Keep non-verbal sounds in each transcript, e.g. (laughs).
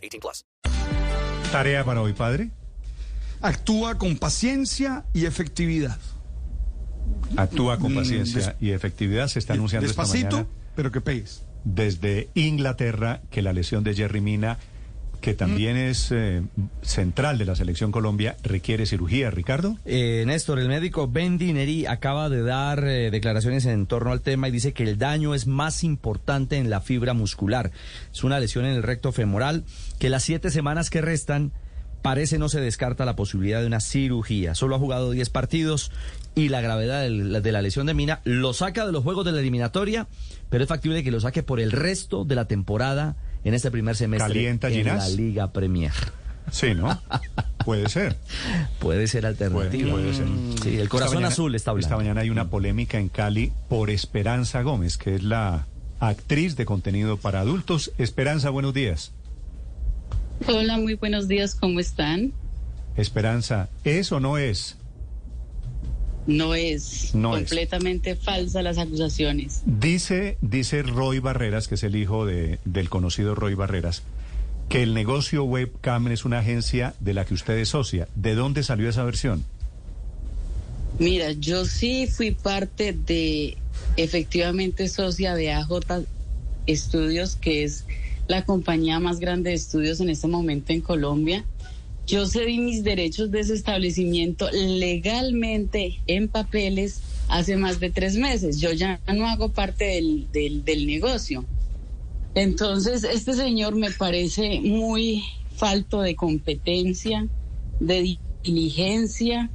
18 plus. Tarea para hoy, padre. Actúa con paciencia y efectividad. Actúa con Mm, paciencia des- y efectividad. Se está anunciando esta Despacito, mañana pero que pegues. desde Inglaterra que la lesión de Jerry Mina, que también es eh, central de la selección Colombia, requiere cirugía. Ricardo. Eh, Néstor, el médico Ben Dineri acaba de dar eh, declaraciones en torno al tema y dice que el daño es más importante en la fibra muscular. Es una lesión en el recto femoral que las siete semanas que restan parece no se descarta la posibilidad de una cirugía. Solo ha jugado 10 partidos y la gravedad de la lesión de Mina lo saca de los juegos de la eliminatoria, pero es factible que lo saque por el resto de la temporada en este primer semestre ¿Calienta, en Ginás? la Liga Premier. Sí, ¿no? (laughs) Puede ser. Puede ser Puede, alternativa. puede ser. Sí, el corazón mañana- azul está hablando. Esta mañana hay una polémica en Cali por Esperanza Gómez, que es la actriz de contenido para adultos. Esperanza, buenos días. Hola, muy buenos días, ¿cómo están? Esperanza, ¿es o no es? No es No es. completamente falsa las acusaciones. Dice, dice Roy Barreras, que es el hijo de- del conocido Roy Barreras, que el negocio Webcam es una agencia de la que usted es socia. ¿De dónde salió esa versión? Mira, yo sí fui parte de, efectivamente, socia de AJ Estudios, que es la compañía más grande de estudios en este momento en Colombia. Yo cedí mis derechos de ese establecimiento legalmente en papeles hace más de tres meses. Yo ya no hago parte del, del, negocio. Entonces, este señor me parece muy falto de competencia, de diligencia,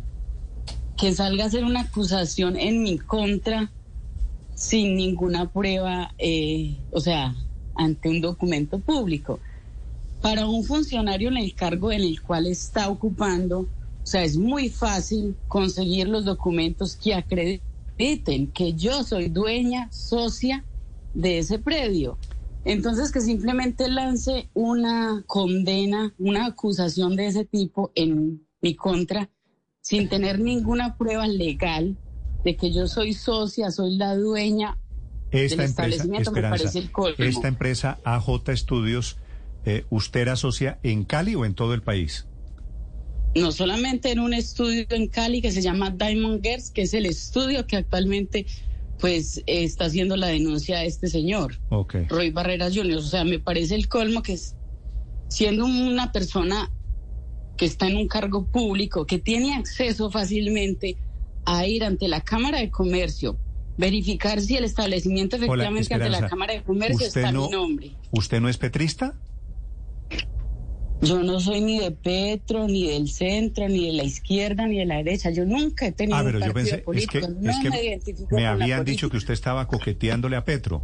que salga a hacer una acusación en mi contra sin ninguna prueba, eh, o sea, ante un documento público. Para un funcionario en el cargo en el cual está ocupando, o sea, es muy fácil conseguir los documentos que acrediten que yo soy dueña, socia de ese predio. Entonces, que simplemente lance una condena, una acusación de ese tipo en mi contra, sin tener ninguna prueba legal de que yo soy socia, soy la dueña Esta del empresa, establecimiento, me parece el colmo. esta empresa AJ Estudios, eh, ¿usted era socia en Cali o en todo el país? no solamente en un estudio en Cali que se llama Diamond Girls, que es el estudio que actualmente pues está haciendo la denuncia de este señor, Ok. Roy Barreras Jr. O sea, me parece el colmo que es, siendo una persona que está en un cargo público, que tiene acceso fácilmente a ir ante la Cámara de Comercio, verificar si el establecimiento Hola, efectivamente ante la. Cámara de Comercio ¿Usted está no- mi nombre. ¿Usted no es petrista? Yo no soy ni de Petro, ni del centro, ni de la izquierda, ni de la derecha. Yo nunca he tenido Ah, pero un yo pensé, es político. que, no es que me habían dicho que usted estaba coqueteándole a Petro.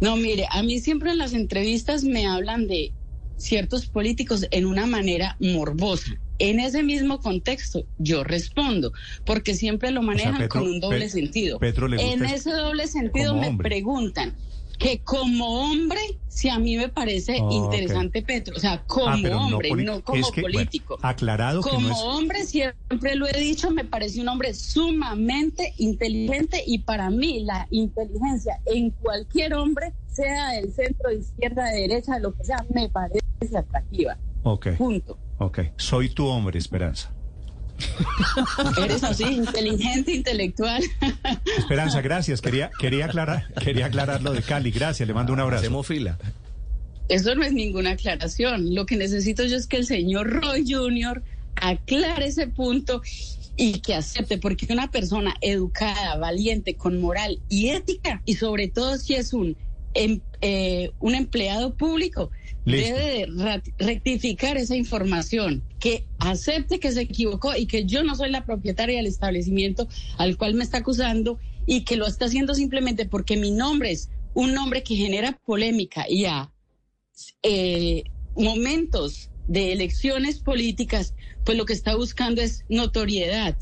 No, mire, a mí siempre en las entrevistas me hablan de ciertos políticos en una manera morbosa. En ese mismo contexto, yo respondo, porque siempre lo manejan Petro- con un doble Pe- sentido. Petro le gusta en es- ese doble sentido me hombre. preguntan que como hombre, si a mí me parece Oh, interesante Petro, o sea, como Ah, pero hombre, poli- no, como es que, bueno, político. aclarado que Como no es... hombre, siempre lo he dicho, me parece un hombre sumamente inteligente y para mí la inteligencia en cualquier hombre, sea del centro, de izquierda, de derecha, de lo que sea, me parece atractiva. Ok, Punto. ok. Soy tu hombre, Esperanza. (laughs) Eres así, inteligente, intelectual. (laughs) Esperanza, gracias. Quería, quería, aclarar, quería aclarar lo de Cali. Gracias, le mando un abrazo. Hacemos fila. Eso no es ninguna aclaración. Lo que necesito yo es que el señor Roy Jr. aclare ese punto y que acepte, porque una persona educada, valiente, con moral y ética, y sobre todo si es un, em- eh, un empleado público, Listo. debe de rectificar esa información, que acepte que se equivocó y que yo no soy la propietaria del establecimiento al cual me está acusando y que lo está haciendo simplemente porque mi nombre es un nombre que genera polémica y ha eh, momentos de elecciones políticas, pues lo que está buscando es notoriedad.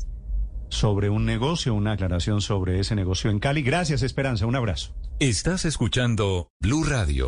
Sobre un negocio, una aclaración sobre ese negocio en Cali. Gracias, Esperanza. Un abrazo. Estás escuchando Blue Radio.